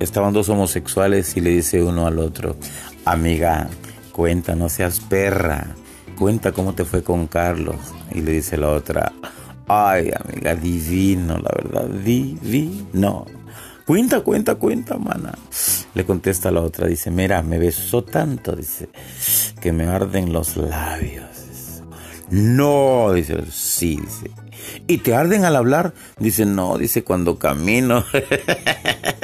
estaban dos homosexuales y le dice uno al otro, amiga, cuenta, no seas perra, cuenta cómo te fue con Carlos. Y le dice la otra, ay, amiga, divino, la verdad, divino. Cuenta, cuenta, cuenta, mana. Le contesta la otra, dice, mira, me besó tanto, dice, que me arden los labios. No, dice, sí, dice. ¿Y te arden al hablar? Dice, no, dice, cuando camino.